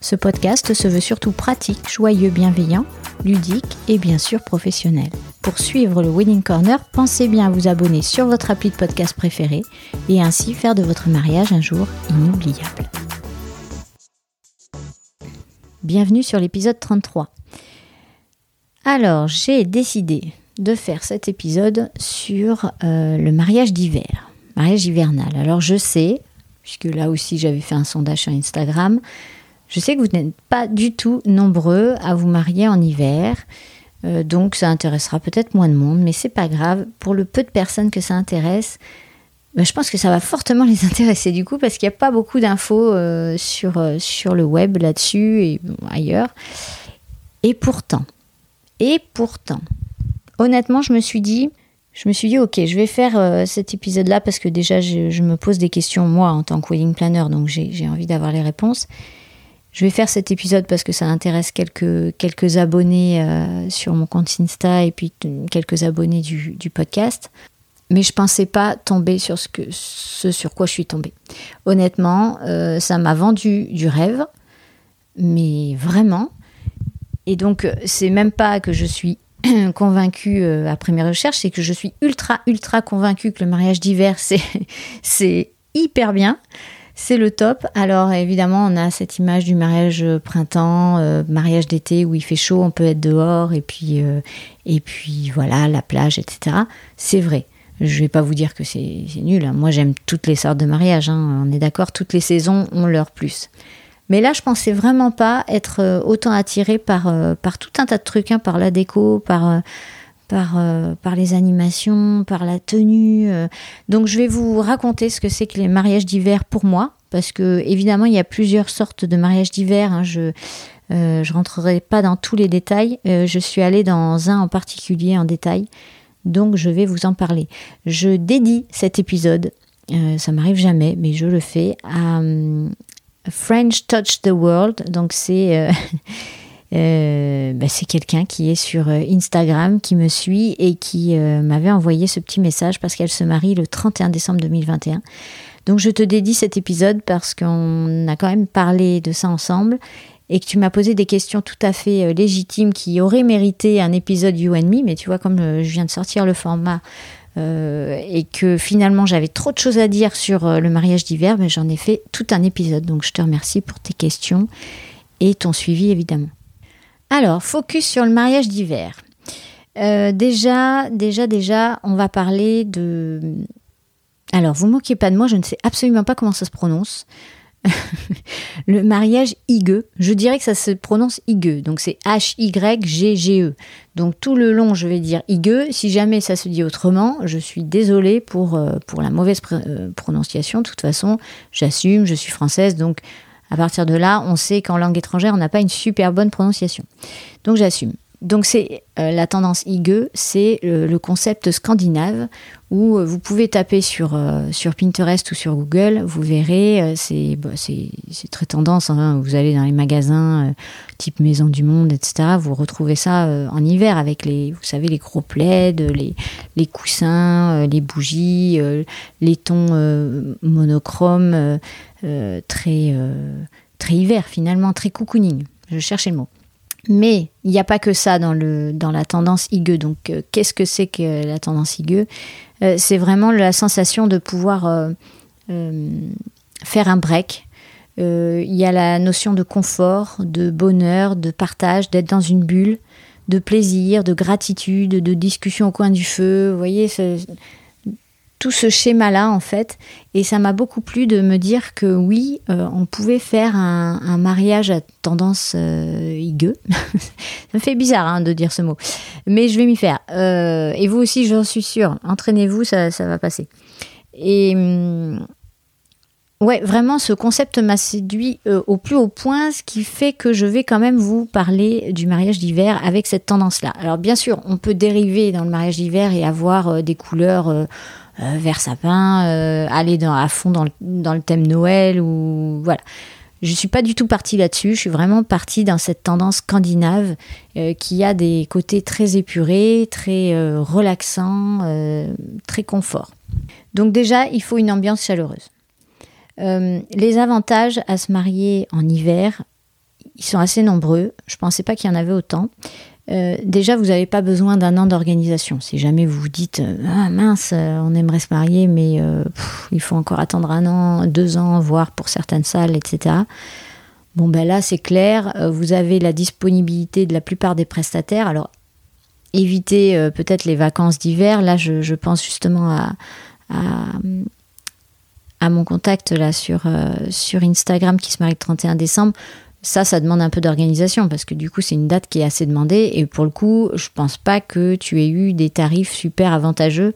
Ce podcast se veut surtout pratique, joyeux, bienveillant, ludique et bien sûr professionnel. Pour suivre le Wedding Corner, pensez bien à vous abonner sur votre appli de podcast préféré et ainsi faire de votre mariage un jour inoubliable. Bienvenue sur l'épisode 33. Alors, j'ai décidé de faire cet épisode sur euh, le mariage d'hiver, mariage hivernal. Alors je sais, puisque là aussi j'avais fait un sondage sur Instagram, je sais que vous n'êtes pas du tout nombreux à vous marier en hiver. Euh, donc ça intéressera peut-être moins de monde, mais c'est pas grave. Pour le peu de personnes que ça intéresse, ben, je pense que ça va fortement les intéresser du coup parce qu'il n'y a pas beaucoup d'infos euh, sur, sur le web là-dessus et ailleurs. Et pourtant, et pourtant, honnêtement, je me suis dit, je me suis dit, ok, je vais faire euh, cet épisode-là parce que déjà, je, me pose des questions, moi, en tant que wedding planner, donc j'ai envie d'avoir les réponses. Je vais faire cet épisode parce que ça intéresse quelques, quelques abonnés euh, sur mon compte Insta et puis quelques abonnés du, podcast. Mais je pensais pas tomber sur ce, sur quoi je suis tombée. Honnêtement, euh, ça m'a vendu du rêve, mais vraiment. Et donc, c'est même pas que je suis convaincue euh, après mes recherches, c'est que je suis ultra, ultra convaincue que le mariage d'hiver, c'est hyper bien. C'est le top. Alors évidemment, on a cette image du mariage printemps, euh, mariage d'été où il fait chaud, on peut être dehors et puis euh, et puis voilà la plage, etc. C'est vrai. Je vais pas vous dire que c'est nul. Hein. Moi, j'aime toutes les sortes de mariages. Hein. On est d'accord, toutes les saisons ont leur plus. Mais là, je pensais vraiment pas être euh, autant attirée par, euh, par tout un tas de trucs, hein, par la déco, par, euh, par, les animations, par la tenue. Donc, je vais vous raconter ce que c'est que les mariages d'hiver pour moi, parce que évidemment, il y a plusieurs sortes de mariages d'hiver. Hein. Je ne rentrerai pas dans tous les détails. je suis allée dans un en particulier en détail. Donc, je vais vous en parler. Je dédie cet épisode ça m'arrive jamais, mais je le fais à, French Touch the World. Donc c'est euh, euh, bah, c'est quelqu'un qui est sur euh, Instagram, qui me suit et qui m'avait envoyé ce petit message parce qu'elle se marie le 31 décembre 2021. Donc je te dédie cet épisode parce qu'on a quand même parlé de ça ensemble et que tu m'as posé des questions tout à fait légitimes qui auraient mérité un épisode You and Me, mais tu vois, comme je viens de sortir le format euh, et que finalement j'avais trop de choses à dire sur euh, le mariage d'hiver, mais j'en ai fait tout un épisode. Donc je te remercie pour tes questions et ton suivi évidemment. Alors, focus sur le mariage d'hiver. Euh, déjà, déjà, déjà, on va parler de... Alors, vous moquez pas de moi, je ne sais absolument pas comment ça se prononce. le mariage higueux, je dirais que ça se prononce higueux, donc c'est H-Y-G-G-E. Donc tout le long, je vais dire higueux. Si jamais ça se dit autrement, je suis désolée pour, euh, pour la mauvaise euh, prononciation. De toute façon, j'assume, je suis française, donc à partir de là, on sait qu'en langue étrangère, on n'a pas une super bonne prononciation. Donc j'assume. Donc c'est euh, la tendance higueux, c'est le concept scandinave où euh, vous pouvez taper sur, euh, sur Pinterest ou sur Google, vous verrez, bah, c'est très tendance, hein. vous allez dans les magasins type Maison du Monde, etc., vous retrouvez ça en hiver avec les, vous savez, les gros plaids, les, les coussins, les bougies, les tons monochromes, très, très hiver finalement, très cocooning, je cherchais le mot. Mais il n'y a pas que ça dans, le, dans la tendance higueux. Donc, euh, qu'est-ce que c'est que la tendance higueux euh, C'est vraiment la sensation de pouvoir euh, faire un break. Il y a la notion de confort, de bonheur, de partage, d'être dans une bulle, de plaisir, de gratitude, de discussion au coin du feu. Vous voyez, tout ce schéma-là, en fait. Et ça m'a beaucoup plu de me dire que oui, euh, on pouvait faire un, mariage à tendance euh, ça me fait bizarre hein, de dire ce mot. Mais je vais m'y faire. Euh, et vous aussi, j'en suis sûre. Entraînez-vous, ça, ça, va passer. Et. Ouais, vraiment, ce concept m'a séduit euh, au plus haut point, ce qui fait que je vais quand même vous parler du mariage d'hiver avec cette tendance-là. Alors bien sûr, on peut dériver dans le mariage d'hiver et avoir des couleurs euh, vert sapin, aller dans, à fond dans le, thème Noël ou voilà. Je suis pas du tout partie là-dessus. Je suis vraiment partie dans cette tendance scandinave qui a des côtés très épurés, très relaxants, très confort. Donc déjà, il faut une ambiance chaleureuse. Euh, les avantages à se marier en hiver, ils sont assez nombreux. Je pensais pas qu'il y en avait autant. Euh, déjà, vous n'avez pas besoin d'un an d'organisation. Si jamais vous vous dites euh, ah mince, on aimerait se marier, mais il faut encore attendre un an, deux ans, voire pour certaines salles, etc. Bon ben là, c'est clair. Vous avez la disponibilité de la plupart des prestataires. Alors évitez peut-être les vacances d'hiver. Là, je, pense justement à, mon contact là euh, sur Instagram qui se marie le 31 décembre, ça, ça demande un peu d'organisation parce que du coup, c'est une date qui est assez demandée et pour le coup, je pense pas que tu aies eu des tarifs super avantageux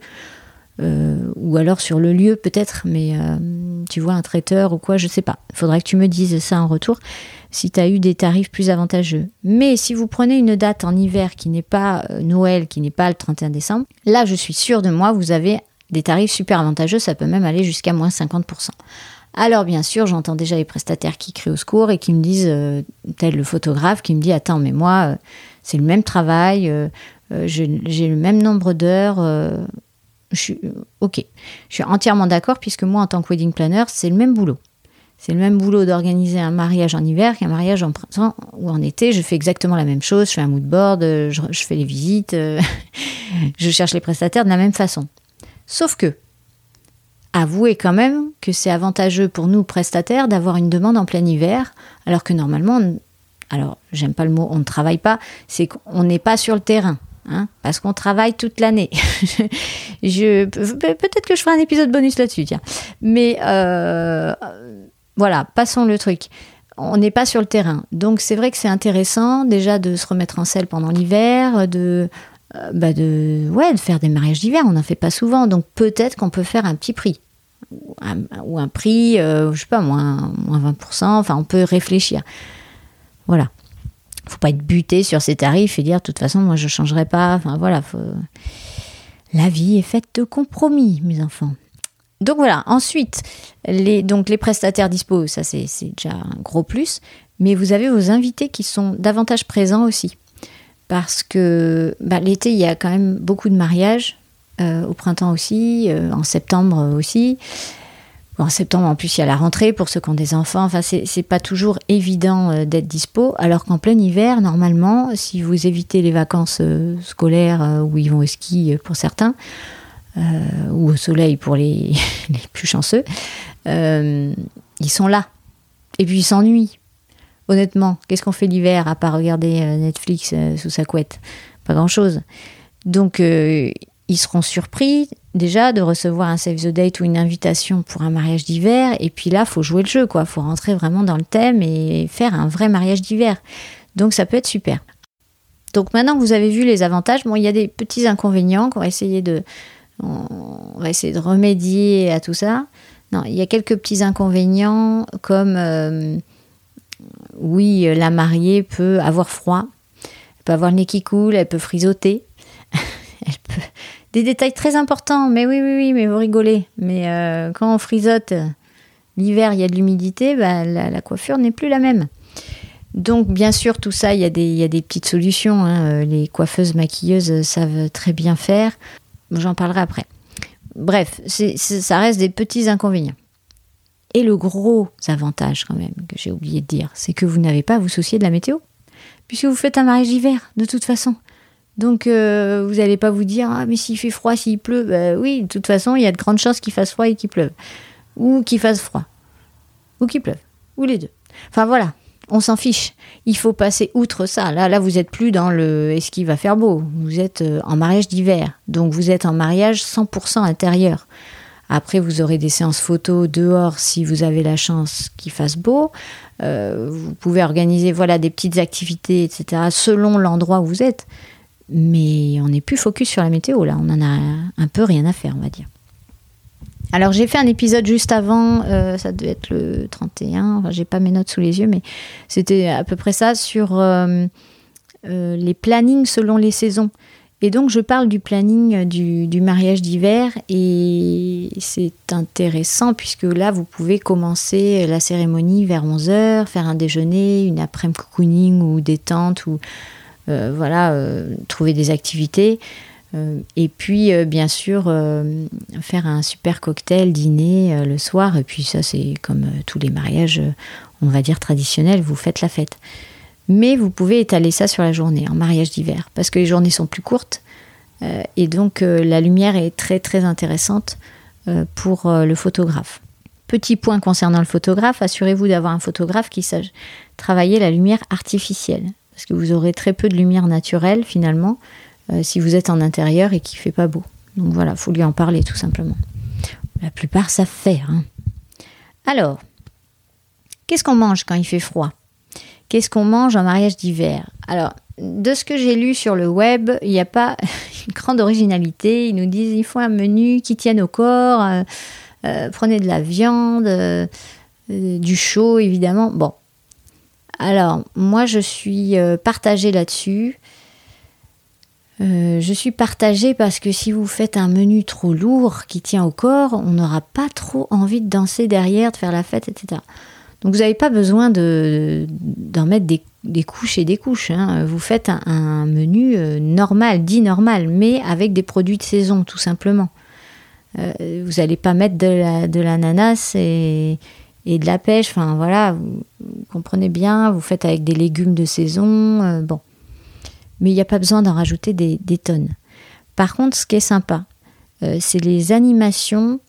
euh, ou alors sur le lieu peut-être, mais euh, tu vois, un traiteur ou quoi, je sais pas. Faudrait que tu me dises ça en retour si tu as eu des tarifs plus avantageux. Mais si vous prenez une date en hiver qui n'est pas Noël, qui n'est pas le 31 décembre, là, je suis sûre de moi, vous avez des tarifs super avantageux, ça peut même aller jusqu'à moins 50%. Alors bien sûr, j'entends déjà les prestataires qui crient au secours et qui me disent, euh, tel le photographe, qui me dit, attends, mais moi, euh, c'est le même travail, euh, j'ai le même nombre d'heures. je suis, ok, je suis entièrement d'accord puisque moi, en tant que wedding planner, c'est le même boulot. C'est le même boulot d'organiser un mariage en hiver qu'un mariage en printemps ou en été. Je fais exactement la même chose. Je fais un mood board, je, je fais les visites, je cherche les prestataires de la même façon. Sauf que, avouez quand même que c'est avantageux pour nous prestataires d'avoir une demande en plein hiver, alors que normalement, alors j'aime pas le mot on ne travaille pas, c'est qu'on n'est pas sur le terrain. Hein, parce qu'on travaille toute l'année. je, peut-être que je ferai un épisode bonus là-dessus, tiens. Mais euh, voilà, passons le truc. On n'est pas sur le terrain. Donc c'est vrai que c'est intéressant déjà de se remettre en selle pendant l'hiver, de euh, bah de, ouais, de faire des mariages d'hiver. On n'en fait pas souvent, donc peut-être qu'on peut faire un petit prix. Ou un, prix, euh, je sais pas, moins, moins 20%, enfin on peut réfléchir. Voilà. Faut pas être buté sur ces tarifs et dire, de toute façon, moi je changerai pas. Enfin voilà, la vie est faite de compromis, mes enfants. Donc voilà, ensuite, les, donc les prestataires dispo, ça c'est déjà un gros plus, mais vous avez vos invités qui sont davantage présents aussi parce que bah, l'été, il y a quand même beaucoup de mariages, euh, au printemps aussi, euh, en septembre aussi. En septembre, en plus, il y a la rentrée pour ceux qui ont des enfants. Enfin, c'est pas toujours évident euh, d'être dispo. Alors qu'en plein hiver, normalement, si vous évitez les vacances scolaires où ils vont au ski pour certains, ou au soleil pour les, les plus chanceux, ils sont là. Et puis ils s'ennuient. Honnêtement, qu'est-ce qu'on fait l'hiver à part regarder Netflix sous sa couette? Pas grand-chose. Donc, ils seront surpris déjà de recevoir un save the date ou une invitation pour un mariage d'hiver. Et puis là, faut jouer le jeu, quoi. Faut rentrer vraiment dans le thème et faire un vrai mariage d'hiver. Donc, ça peut être super. Donc maintenant que vous avez vu les avantages, bon, il y a des petits inconvénients qu'on va essayer de, on va essayer de remédier à tout ça. Non, il y a quelques petits inconvénients comme oui, euh, la mariée peut avoir froid, elle peut avoir le nez qui coule, elle peut frisoter. Des détails très importants, mais oui, oui, oui, mais vous rigolez. Mais euh, quand on frisote, l'hiver, il y a de l'humidité, bah, la, coiffure n'est plus la même. Donc, bien sûr, tout ça, il y a des, des petites solutions. Hein. Euh, les coiffeuses, maquilleuses savent très bien faire. J'en parlerai après. Bref, ça reste des petits inconvénients. Et le gros avantage quand même, que j'ai oublié de dire, c'est que vous n'avez pas à vous soucier de la météo. Puisque vous faites un mariage d'hiver, de toute façon. Donc euh, vous n'allez pas vous dire, ah mais s'il fait froid, s'il pleut, bah, oui, de toute façon, il y a de grandes chances qu'il fasse froid et qu'il pleuve. Ou qu'il fasse froid. Ou qu'il pleuve. Ou les deux. Enfin voilà. on s'en fiche. Il faut passer outre ça. Là, là, vous êtes plus dans le est-ce qu'il va faire beau? Vous êtes euh, en mariage d'hiver. Donc, vous êtes en mariage 100% intérieur. Après, vous aurez des séances photos dehors si vous avez la chance qu'il fasse beau. Euh, vous pouvez organiser voilà, des petites activités, etc., selon l'endroit où vous êtes. Mais on n'est plus focus sur la météo, là. On en a un peu rien à faire, on va dire. Alors j'ai fait un épisode juste avant, euh, ça devait être le 31, enfin, j'ai pas mes notes sous les yeux, mais c'était à peu près ça sur euh, euh, les plannings selon les saisons. Et donc je parle du planning du, mariage d'hiver et c'est intéressant puisque là vous pouvez commencer la cérémonie vers 11h, faire un déjeuner, une après-midi cocooning ou détente ou voilà, trouver des activités. Euh, et puis, euh, bien sûr, euh, faire un super cocktail, dîner le soir. Et puis ça, c'est comme tous les mariages, on va dire traditionnels, vous faites la fête. Mais vous pouvez étaler ça sur la journée, en mariage d'hiver, parce que les journées sont plus courtes. et donc, la lumière est très, très intéressante pour le photographe. Petit point concernant le photographe, assurez-vous d'avoir un photographe qui sache travailler la lumière artificielle, parce que vous aurez très peu de lumière naturelle finalement. Euh, si vous êtes en intérieur et qu'il fait pas beau. Donc voilà, faut lui en parler tout simplement. La plupart savent faire. Hein. Alors, qu'est-ce qu'on mange quand il fait froid? Qu'est-ce qu'on mange en mariage d'hiver? Alors, de ce que j'ai lu sur le web, il n'y a pas une grande originalité. Ils nous disent il faut un menu qui tienne au corps, euh, euh, prenez de la viande, du chaud évidemment. Bon. Alors, moi je suis partagée là-dessus. Euh, je suis partagée parce que si vous faites un menu trop lourd qui tient au corps, on n'aura pas trop envie de danser derrière, de faire la fête, etc. Donc vous n'avez pas besoin d'en mettre des, couches et des couches. Hein. Vous faites un, menu euh, normal, dit normal, mais avec des produits de saison, tout simplement. Euh, vous n'allez pas mettre de l'ananas et, et, de la pêche. Enfin voilà, vous, comprenez bien. Vous faites avec des légumes de saison. bon mais il n'y a pas besoin d'en rajouter des, tonnes. Par contre, ce qui est sympa, euh, c'est les animations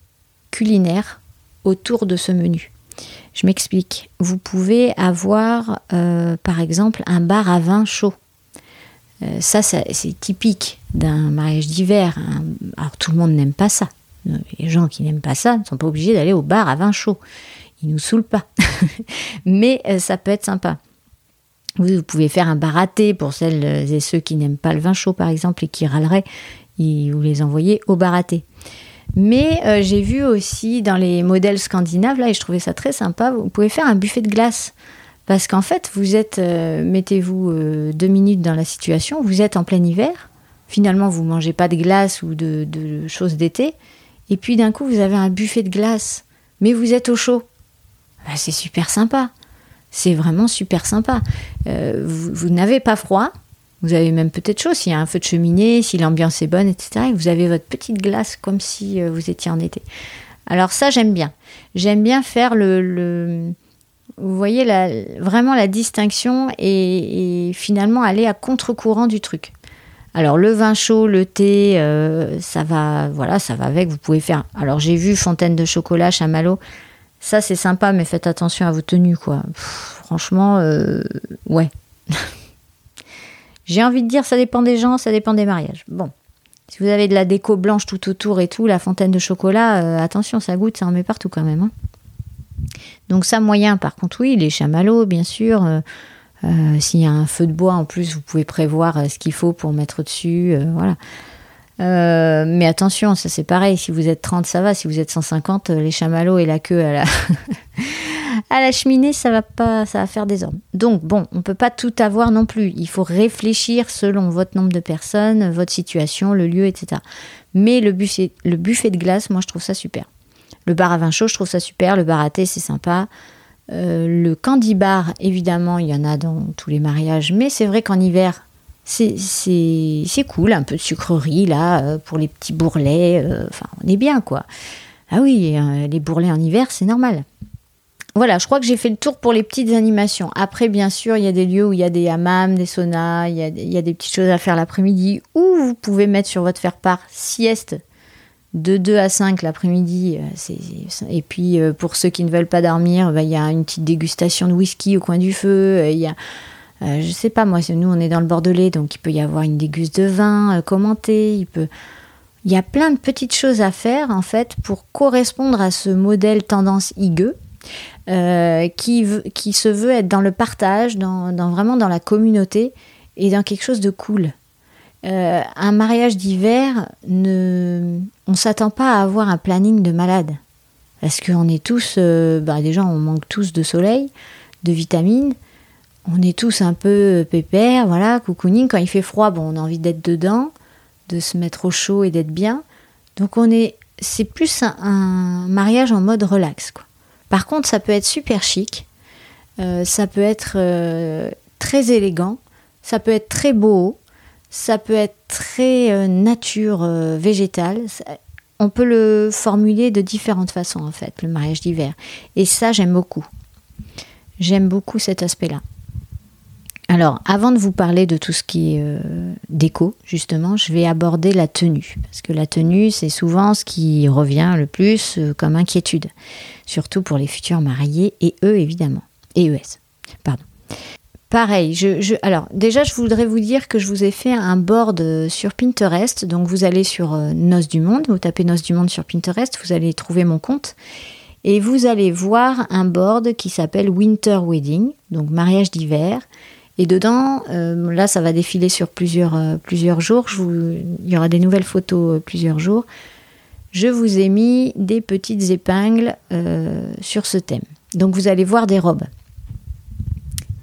culinaires autour de ce menu. Je m'explique. Vous pouvez avoir, euh, par exemple, un bar à vin chaud. Euh, ça, c'est typique d'un mariage d'hiver. Hein. Alors, tout le monde n'aime pas ça. Les gens qui n'aiment pas ça ne sont pas obligés d'aller au bar à vin chaud. Ils nous saoulent pas. Mais ça peut être sympa. Vous, pouvez faire un baraté pour celles et ceux qui n'aiment pas le vin chaud, par exemple, et qui râleraient. Vous les envoyez au baraté. Mais euh, j'ai vu aussi dans les modèles scandinaves, là, et je trouvais ça très sympa, vous pouvez faire un buffet de glace. Parce qu'en fait, vous êtes, euh, mettez-vous euh, deux minutes dans la situation, vous êtes en plein hiver, finalement, vous mangez pas de glace ou de choses d'été, et puis d'un coup, vous avez un buffet de glace, mais vous êtes au chaud. Bah, c'est super sympa. C'est vraiment super sympa. Euh, vous, n'avez pas froid, vous avez même peut-être chaud s'il y a un feu de cheminée, si l'ambiance est bonne, etc. Et vous avez votre petite glace comme si euh, vous étiez en été. Alors ça, j'aime bien. J'aime bien faire le, vous voyez la, vraiment la distinction et, finalement aller à contre-courant du truc. Alors le vin chaud, le thé, euh, ça va, voilà, ça va avec. Vous pouvez faire. Alors j'ai vu fontaine de chocolat, chamallow. Ça, c'est sympa, mais faites attention à vos tenues, quoi. franchement, euh, ouais. J'ai envie de dire, ça dépend des gens, ça dépend des mariages. Bon. Si vous avez de la déco blanche tout autour et tout, la fontaine de chocolat, euh, attention, ça goûte, ça en met partout quand même. Hein. Donc ça, moyen, par contre, oui, les chamallows, bien sûr. Euh, s'il y a un feu de bois, en plus, vous pouvez prévoir ce qu'il faut pour mettre dessus. voilà. Euh, mais attention, ça c'est pareil. Si vous êtes 30, ça va. Si vous êtes 150, euh, les chamallows et la queue à la, à la cheminée, ça va pas, ça va faire des ordres. Donc bon, on peut pas tout avoir non plus. Il faut réfléchir selon votre nombre de personnes, votre situation, le lieu, etc. Mais le buffet, le buffet de glace, moi je trouve ça super. Le bar à vin chaud, je trouve ça super. Le bar à thé, c'est sympa. Euh, le candy bar, évidemment, il y en a dans tous les mariages, mais c'est vrai qu'en hiver, c'est cool, un peu de sucrerie là euh, pour les petits bourrelets. Euh, enfin, on est bien quoi. Ah oui, euh, les bourrelets en hiver, c'est normal. Voilà, je crois que j'ai fait le tour pour les petites animations. Après, bien sûr, il y a des lieux où il y a des hammams, des saunas, il y a, il y a des petites choses à faire l'après-midi, ou vous pouvez mettre sur votre faire-part sieste de 2 à 5 l'après-midi. Et puis pour ceux qui ne veulent pas dormir, bah, il y a une petite dégustation de whisky au coin du feu. Il y a, je sais pas, moi, nous on est dans le Bordelais, donc il peut y avoir une déguste de vin commentée. Il peut, il y a plein de petites choses à faire en fait pour correspondre à ce modèle tendance higueux. Euh, qui, qui se veut être dans le partage, dans, vraiment dans la communauté et dans quelque chose de cool. Euh, un mariage d'hiver, ne, on s'attend pas à avoir un planning de malade. Parce qu'on est tous, euh, bah déjà on manque tous de soleil, de vitamines, on est tous un peu pépère, voilà, cocooning. Quand il fait froid, on a envie d'être dedans de se mettre au chaud et d'être bien. Donc on est, c'est plus un, mariage en mode relax. Par contre, ça peut être super chic, euh, ça peut être euh, très élégant, ça peut être très beau, ça peut être très euh, nature végétale. on peut le formuler de différentes façons en fait, le mariage d'hiver. Et ça, j'aime beaucoup. J'aime beaucoup cet aspect-là. Alors, avant de vous parler de tout ce qui est euh, déco, justement, je vais aborder la tenue. Parce que la tenue, c'est souvent ce qui revient le plus euh, comme inquiétude. Surtout pour les futurs mariés et eux, évidemment. Et ES. Pardon. Pareil, alors déjà, je voudrais vous dire que je vous ai fait un board euh, sur Pinterest. Donc, vous allez sur Noce du Monde, vous tapez Noce du Monde sur Pinterest, vous allez trouver mon compte. Et vous allez voir un board qui s'appelle Winter Wedding, donc mariage d'hiver. Et dedans, euh, là, ça va défiler sur plusieurs, euh, plusieurs jours. il y aura des nouvelles photos euh, plusieurs jours. Je vous ai mis des petites épingles sur ce thème. Donc vous allez voir des robes.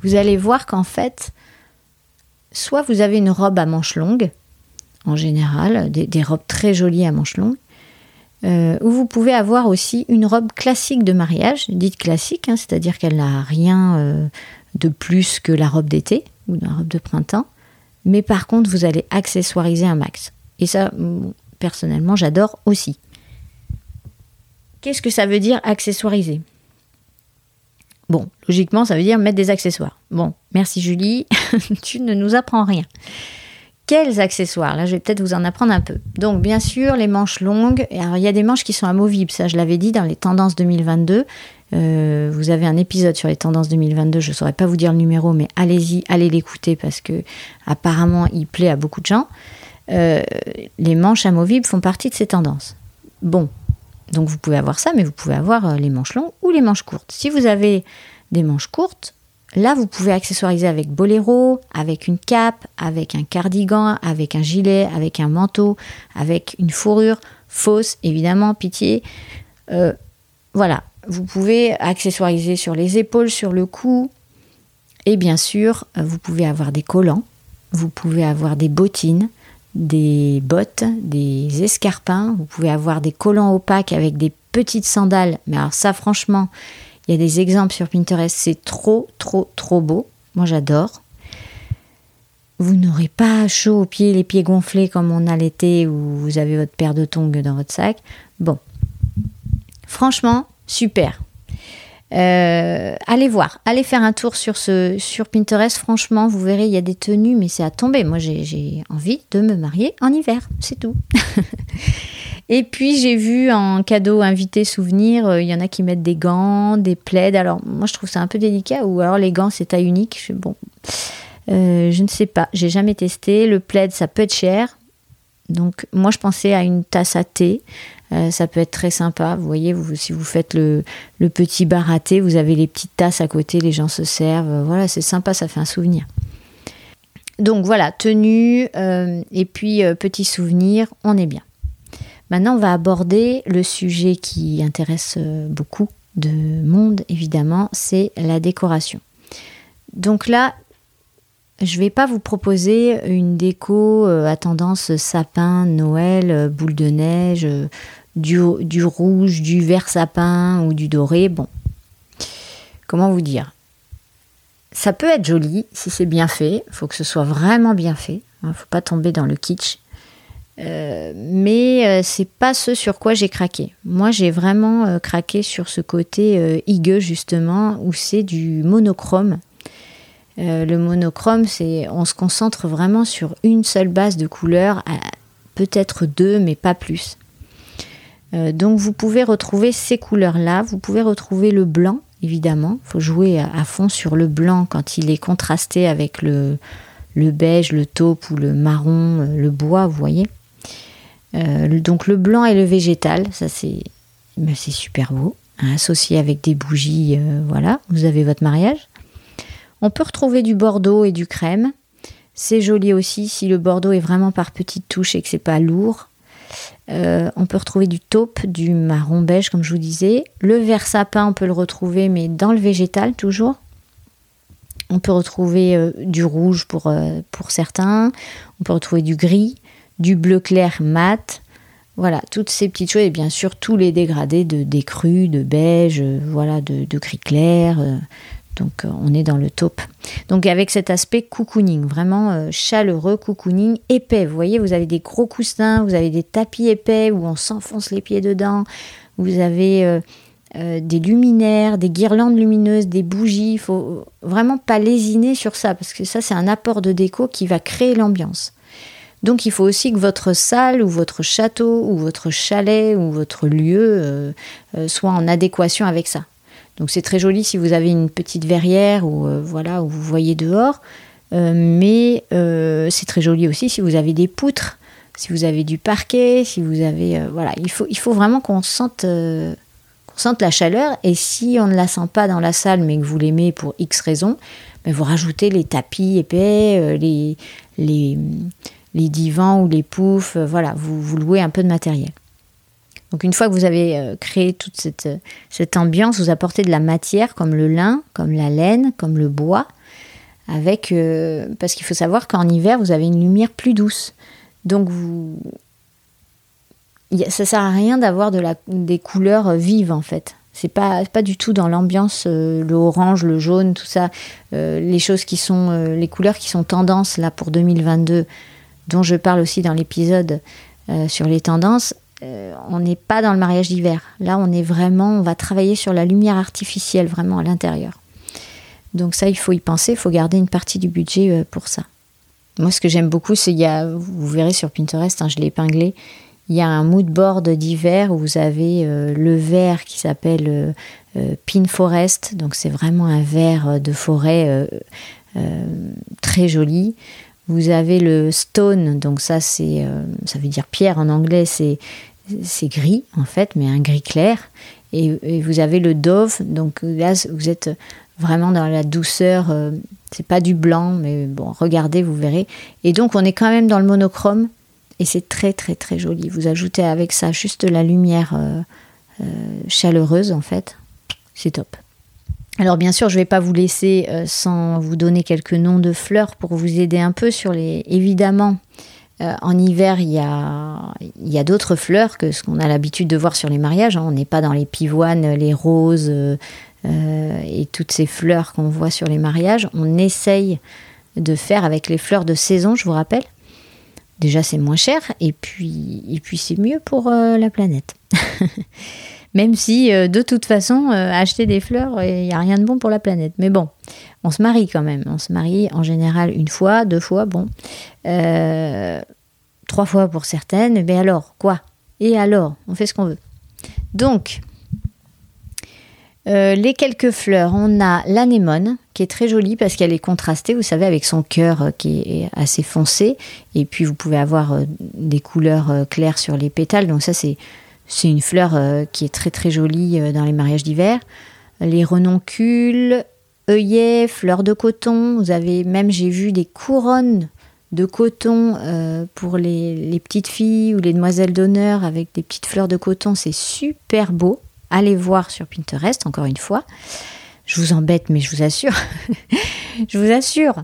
Vous allez voir qu'en fait, soit vous avez une robe à manches longues, en général, des, robes très jolies à manches longues, ou vous pouvez avoir aussi une robe classique de mariage, dite classique, hein, c'est-à-dire qu'elle n'a rien de plus que la robe d'été ou la robe de printemps. Mais par contre, vous allez accessoiriser un max. Et ça, personnellement, j'adore aussi. Qu'est-ce que ça veut dire accessoiriser? Bon, logiquement, ça veut dire mettre des accessoires. Bon, merci Julie, tu ne nous apprends rien. Quels accessoires Là, je vais peut-être vous en apprendre un peu. Donc, bien sûr, les manches longues. Alors, il y a des manches qui sont amovibles, ça, je l'avais dit dans les tendances 2022. Euh, vous avez un épisode sur les tendances 2022, je ne saurais pas vous dire le numéro, mais allez-y, allez l'écouter parce que apparemment il plaît à beaucoup de gens. Euh, les manches amovibles font partie de ces tendances. Bon, donc vous pouvez avoir ça, mais vous pouvez avoir euh, les manches longues ou les manches courtes. Si vous avez des manches courtes, là vous pouvez accessoiriser avec boléro, avec une cape, avec un cardigan, avec un gilet, avec un manteau, avec une fourrure fausse, évidemment, pitié. voilà, vous pouvez accessoiriser sur les épaules, sur le cou. Et bien sûr, euh, vous pouvez avoir des collants, vous pouvez avoir des bottines, des bottes, des escarpins, vous pouvez avoir des collants opaques avec des petites sandales. Mais alors ça, franchement, il y a des exemples sur Pinterest, c'est trop, trop, trop beau. Moi, j'adore. Vous n'aurez pas chaud aux pieds, les pieds gonflés comme on a l'été où vous avez votre paire de tongs dans votre sac. Bon. Franchement, Super. Euh, allez voir, allez faire un tour sur, Pinterest. Franchement, vous verrez, il y a des tenues, mais c'est à tomber. Moi, j'ai envie de me marier en hiver, c'est tout. Et puis, j'ai vu en cadeau invité souvenir, euh, il y en a qui mettent des gants, des plaids. Alors, moi, je trouve ça un peu délicat. Ou alors, les gants, c'est taille unique. bon, euh, je ne sais pas, j'ai jamais testé. Le plaid, ça peut être cher. Donc, moi, je pensais à une tasse à thé euh, ça peut être très sympa. Vous voyez, si vous faites le, petit bar à thé, vous avez les petites tasses à côté, les gens se servent. Voilà, c'est sympa, ça fait un souvenir. Donc voilà, tenue et puis petit souvenir, on est bien. Maintenant, on va aborder le sujet qui intéresse beaucoup de monde, évidemment, c'est la décoration. Donc là, je ne vais pas vous proposer une déco à tendance sapin, Noël, boule de neige, du, rouge, du vert sapin ou du doré. Bon, comment vous dire? Ça peut être joli si c'est bien fait. Il faut que ce soit vraiment bien fait. Il ne faut pas tomber dans le kitsch. Euh, mais euh, c'est pas ce sur quoi j'ai craqué. Moi, j'ai vraiment euh, craqué sur ce côté higueux justement, où c'est du monochrome. le monochrome, c'est on se concentre vraiment sur une seule base de couleurs, peut-être deux, mais pas plus. Euh, donc vous pouvez retrouver ces couleurs-là, vous pouvez retrouver le blanc, évidemment. Il faut jouer à, fond sur le blanc quand il est contrasté avec le beige, le taupe ou le marron, le bois, vous voyez. Donc le blanc et le végétal, ça c'est super beau, hein, associé avec des bougies, voilà, vous avez votre mariage. On peut retrouver du bordeaux et du crème. C'est joli aussi si le bordeaux est vraiment par petites touches et que c'est pas lourd. Euh, on peut retrouver du taupe, du marron beige comme je vous disais. Le vert sapin, on peut le retrouver mais dans le végétal toujours. On peut retrouver euh, du rouge pour, euh, pour certains. On peut retrouver du gris, du bleu clair mat. Voilà, toutes ces petites choses et bien sûr tous les dégradés de d'écru, de beige, voilà, de, gris clair, donc euh, on est dans le taupe. Donc avec cet aspect cocooning, vraiment euh, chaleureux, cocooning, épais. Vous voyez, vous avez des gros coussins, vous avez des tapis épais où on s'enfonce les pieds dedans. Vous avez euh, des luminaires, des guirlandes lumineuses, des bougies. Il faut vraiment pas lésiner sur ça parce que ça c'est un apport de déco qui va créer l'ambiance. Donc il faut aussi que votre salle ou votre château ou votre chalet ou votre lieu soit en adéquation avec ça. Donc c'est très joli si vous avez une petite verrière ou euh, voilà où vous voyez dehors, euh, mais euh, c'est très joli aussi si vous avez des poutres, si vous avez du parquet, si vous avez voilà, il faut il faut vraiment qu'on sente qu'on sente la chaleur et si on ne la sent pas dans la salle mais que vous l'aimez pour X raisons, ben vous rajoutez les tapis épais, les les les divans ou les poufs, voilà, vous, louez un peu de matériel. Donc une fois que vous avez euh, créé toute cette, euh, cette ambiance, vous apportez de la matière comme le lin, comme la laine, comme le bois, avec euh, parce qu'il faut savoir qu'en hiver vous avez une lumière plus douce. Donc vous ça sert à rien d'avoir de des couleurs vives en fait. C'est pas pas du tout dans l'ambiance le orange, le jaune, tout ça, les choses qui sont les couleurs qui sont tendances là pour 2022 dont je parle aussi dans l'épisode sur les tendances, euh, on n'est pas dans le mariage d'hiver. Là, on est vraiment, on va travailler sur la lumière artificielle vraiment à l'intérieur. Donc ça, il faut y penser, il faut garder une partie du budget euh, pour ça. Moi, ce que j'aime beaucoup, c'est il y a, vous verrez sur Pinterest, hein, je l'ai épinglé, il y a un mood board d'hiver où vous avez euh, le vert qui s'appelle Pin Forest, donc c'est vraiment un vert de forêt très joli. Vous avez le stone, donc ça c'est, ça veut dire pierre en anglais, c'est gris en fait, mais un gris clair. Et, vous avez le Dove, donc là vous êtes vraiment dans la douceur. Euh, c'est pas du blanc, mais bon, regardez, vous verrez. Et donc on est quand même dans le monochrome et c'est très très très joli. Vous ajoutez avec ça juste la lumière euh, euh, chaleureuse en fait, c'est top. Alors bien sûr, je ne vais pas vous laisser sans vous donner quelques noms de fleurs pour vous aider un peu sur les. Évidemment, euh, en hiver, il y a, d'autres fleurs que ce qu'on a l'habitude de voir sur les mariages. Hein. On n'est pas dans les pivoines, les roses euh, euh, et toutes ces fleurs qu'on voit sur les mariages. On essaye de faire avec les fleurs de saison, je vous rappelle. Déjà, c'est moins cher et puis c'est mieux pour la planète. Même si, de toute façon, acheter des fleurs, il n'y a rien de bon pour la planète. Mais bon, on se marie quand même. On se marie en général une fois, deux fois, bon. Euh, trois fois pour certaines. Mais alors, quoi? Et alors On fait ce qu'on veut. Donc, euh, les quelques fleurs, on a l'anémone qui est très jolie parce qu'elle est contrastée, vous savez, avec son cœur euh, qui est assez foncé. Et puis vous pouvez avoir des couleurs claires sur les pétales. Donc ça, c'est c'est une fleur qui est très très jolie dans les mariages d'hiver. Les renoncules, œillets, fleurs de coton. Vous avez même, j'ai vu des couronnes de coton euh, pour les, petites filles ou les demoiselles d'honneur avec des petites fleurs de coton. C'est super beau. Allez voir sur Pinterest, encore une fois. Je vous embête, mais je vous assure, je vous assure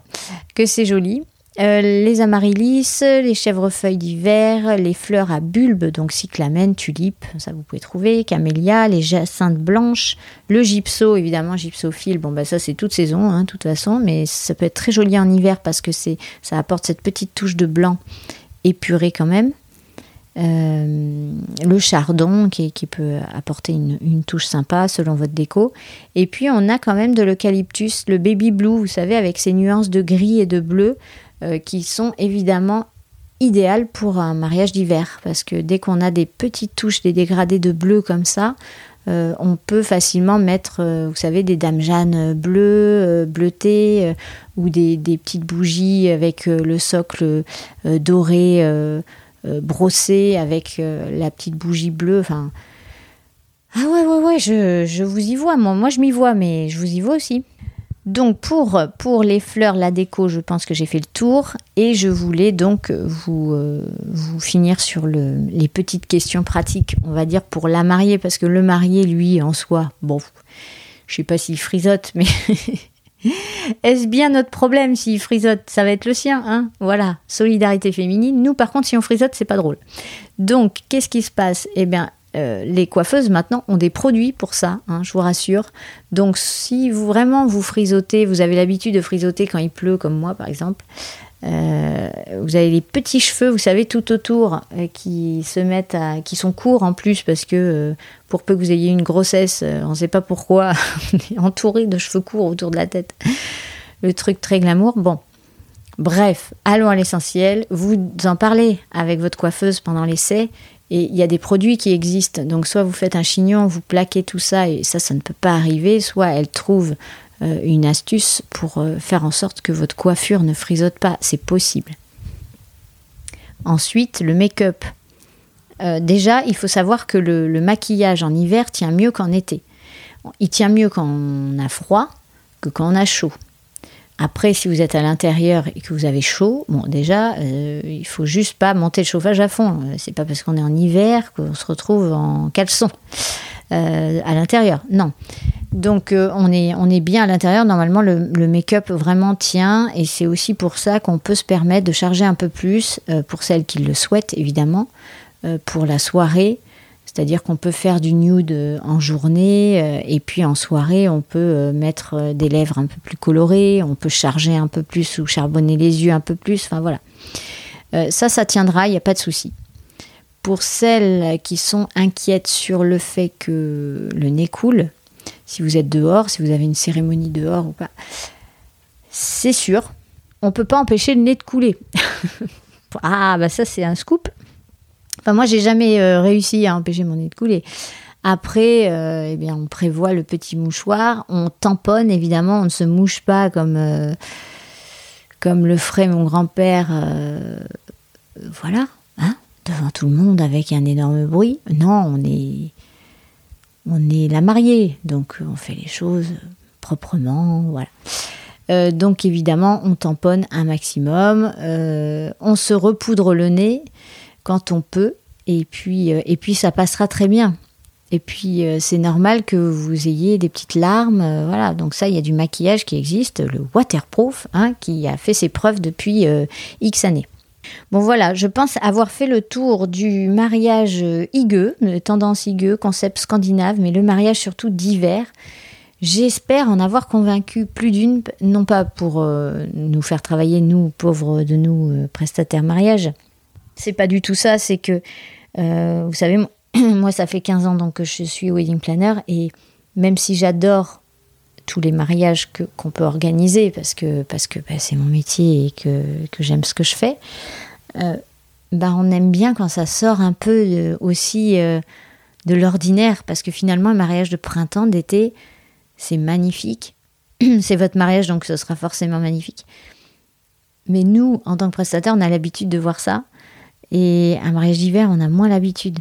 que c'est joli. Euh, les amaryllis, les chèvrefeuilles d'hiver, les fleurs à bulbes, donc cyclamène, tulipe, ça vous pouvez trouver, camélia, les jacinthes blanches, le gypso, évidemment, gypsophile, bon bah ça c'est toute saison, hein, de toute façon, mais ça peut être très joli en hiver parce que c'est, ça apporte cette petite touche de blanc épuré quand même. Euh, le chardon qui, peut apporter une, une, touche sympa selon votre déco. Et puis on a quand même de l'eucalyptus, le baby blue, vous savez, avec ses nuances de gris et de bleu. Euh, qui sont évidemment idéal pour un mariage d'hiver parce que dès qu'on a des petites touches, des dégradés de bleu comme ça, euh, on peut facilement mettre, euh, vous savez, des dames Jeanne bleues, bleutées, ou des, petites bougies avec le socle doré brossé avec la petite bougie bleue. Ah ouais, ouais, ouais, je, je vous y vois. Moi, moi je m'y vois, mais je vous y vois aussi. Donc pour, les fleurs, la déco, je pense que j'ai fait le tour et je voulais donc vous, euh, vous finir sur le, les petites questions pratiques, on va dire pour la mariée, parce que le marié, lui, en soi, bon, je sais pas s'il frisote, mais est-ce bien notre problème s'il frisote? Ça va être le sien, hein? Voilà, solidarité féminine. Nous, par contre, si on frisote, c'est pas drôle. Donc, qu'est-ce qui se passe? Eh bien, euh, les coiffeuses maintenant ont des produits pour ça, hein, je vous rassure. Donc si vous vraiment vous frisotez, vous avez l'habitude de frisoter quand il pleut, comme moi par exemple, euh, vous avez les petits cheveux, vous savez, tout autour, euh, qui se mettent qui sont courts en plus, parce que pour peu que vous ayez une grossesse, on ne sait pas pourquoi, entouré de cheveux courts autour de la tête. Le truc très glamour. Bon, Bref, allons à l'essentiel. Vous en parlez avec votre coiffeuse pendant l'essai et il y a des produits qui existent. Donc soit vous faites un chignon, vous plaquez tout ça, et ça, ça ne peut pas arriver. Soit elle trouve euh, une astuce pour euh, faire en sorte que votre coiffure ne frisote pas. C'est possible. Ensuite, le make-up. Euh, déjà, il faut savoir que le, le, maquillage en hiver tient mieux qu'en été. Il tient mieux quand on a froid que quand on a chaud. Après, si vous êtes à l'intérieur et que vous avez chaud, bon, déjà, euh, il faut juste pas monter le chauffage à fond. Euh, c'est pas parce qu'on est en hiver qu'on se retrouve en caleçon euh, à l'intérieur. Non. Donc, on, est, on est bien à l'intérieur. Normalement, le, le make-up vraiment tient. Et c'est aussi pour ça qu'on peut se permettre de charger un peu plus, pour celles qui le souhaitent, évidemment, pour la soirée. C'est-à-dire qu'on peut faire du nude euh, en journée euh, et puis en soirée, on peut euh, mettre des lèvres un peu plus colorées, on peut charger un peu plus ou charbonner les yeux un peu plus. Enfin voilà. ça, ça tiendra, il n'y a pas de souci. Pour celles qui sont inquiètes sur le fait que le nez coule, si vous êtes dehors, si vous avez une cérémonie dehors ou pas, c'est sûr, on ne peut pas empêcher le nez de couler. ah, bah ça c'est un scoop. Enfin, moi, j'ai jamais euh, réussi à empêcher mon nez de couler. Après, euh, eh bien, on prévoit le petit mouchoir, on tamponne évidemment, on ne se mouche pas comme, euh, comme le ferait mon grand-père, voilà, hein, devant tout le monde avec un énorme bruit. Non, on est, on est la mariée, donc on fait les choses proprement, voilà. donc évidemment, on tamponne un maximum, on se repoudre le nez quand on peut. Et puis, euh, et puis ça passera très bien. Et puis euh, c'est normal que vous ayez des petites larmes. Euh, voilà, donc ça, il y a du maquillage qui existe, le waterproof, hein, qui a fait ses preuves depuis X années. Bon voilà, je pense avoir fait le tour du mariage higueux, tendance higueux, concept scandinave, mais le mariage surtout d'hiver. J'espère en avoir convaincu plus d'une, non pas pour nous faire travailler, nous, pauvres de nous, prestataires mariage, c'est pas du tout ça, c'est que, euh, vous savez, moi, ça fait 15 ans donc, que je suis wedding planner et même si j'adore tous les mariages que, qu'on peut organiser parce que, parce que bah, c'est mon métier et que, que, j'aime ce que je fais, euh, bah, on aime bien quand ça sort un peu aussi euh, de l'ordinaire parce que finalement, un mariage de printemps, d'été, c'est magnifique. c'est votre mariage donc ce sera forcément magnifique. Mais nous, en tant que prestataire, on a l'habitude de voir ça. Et un mariage d'hiver, on a moins l'habitude.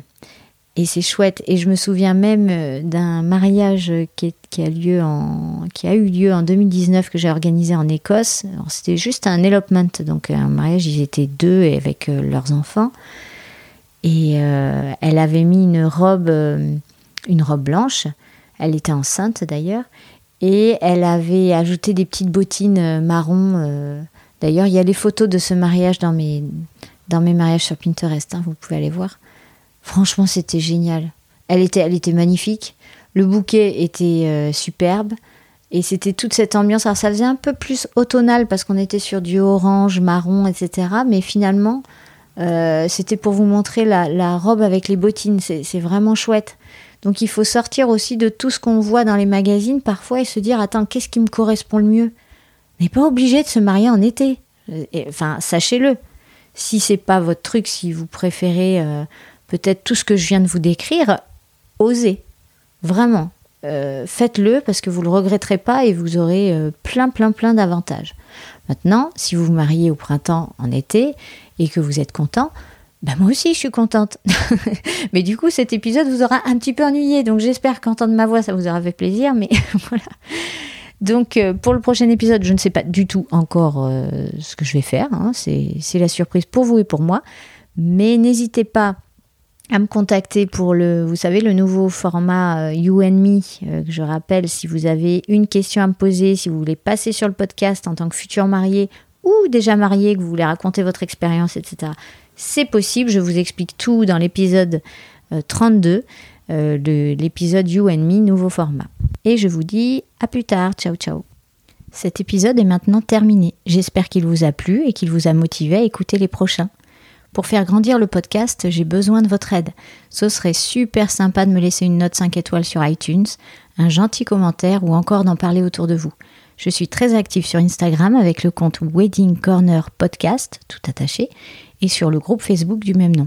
Et c'est chouette. Et je me souviens même euh, d'un mariage qui, a eu lieu en 2019 que j'ai organisé en Écosse. C'était juste un elopement, donc un mariage, ils étaient deux avec euh, leurs enfants. Et euh, elle avait mis une robe, une robe blanche. Elle était enceinte d'ailleurs. Et elle avait ajouté des petites bottines marron. D'ailleurs, il y a les photos de ce mariage dans mes, dans mes mariages sur Pinterest, hein, vous pouvez aller voir. Franchement, c'était génial. Elle était, elle était magnifique. Le bouquet était euh, superbe. Et c'était toute cette ambiance. Alors, ça faisait un peu plus automnal parce qu'on était sur du orange, marron, etc. Mais finalement, euh, c'était pour vous montrer la, la, robe avec les bottines. C'est vraiment chouette. Donc, il faut sortir aussi de tout ce qu'on voit dans les magazines parfois et se dire Attends, qu'est-ce qui me correspond le mieux? On n'est pas obligé de se marier en été. Enfin, sachez-le Si c'est pas votre truc, si vous préférez euh, peut-être tout ce que je viens de vous décrire, osez. Vraiment. Euh, faites-le parce que vous le regretterez pas et vous aurez euh, plein, plein, plein d'avantages. Maintenant, si vous vous mariez au printemps, en été, et que vous êtes content, bah moi aussi je suis contente. mais du coup, cet épisode vous aura un petit peu ennuyé, donc j'espère qu'entendre ma voix, ça vous aura fait plaisir, mais voilà. Donc euh, pour le prochain épisode, je ne sais pas du tout encore ce que je vais faire, hein. c'est la surprise pour vous et pour moi, mais n'hésitez pas à me contacter pour le, vous savez, le nouveau format euh, You and Me, euh, que je rappelle, si vous avez une question à me poser, si vous voulez passer sur le podcast en tant que futur marié ou déjà marié, que vous voulez raconter votre expérience, etc. C'est possible, je vous explique tout dans l'épisode 32, euh, l'épisode You and Me, nouveau format. Et je vous dis à plus tard, ciao ciao. Cet épisode est maintenant terminé. J'espère qu'il vous a plu et qu'il vous a motivé à écouter les prochains. Pour faire grandir le podcast, j'ai besoin de votre aide. Ce serait super sympa de me laisser une note 5 étoiles sur iTunes, un gentil commentaire ou encore d'en parler autour de vous. Je suis très active sur Instagram avec le compte Wedding Corner Podcast, tout attaché, et sur le groupe Facebook du même nom.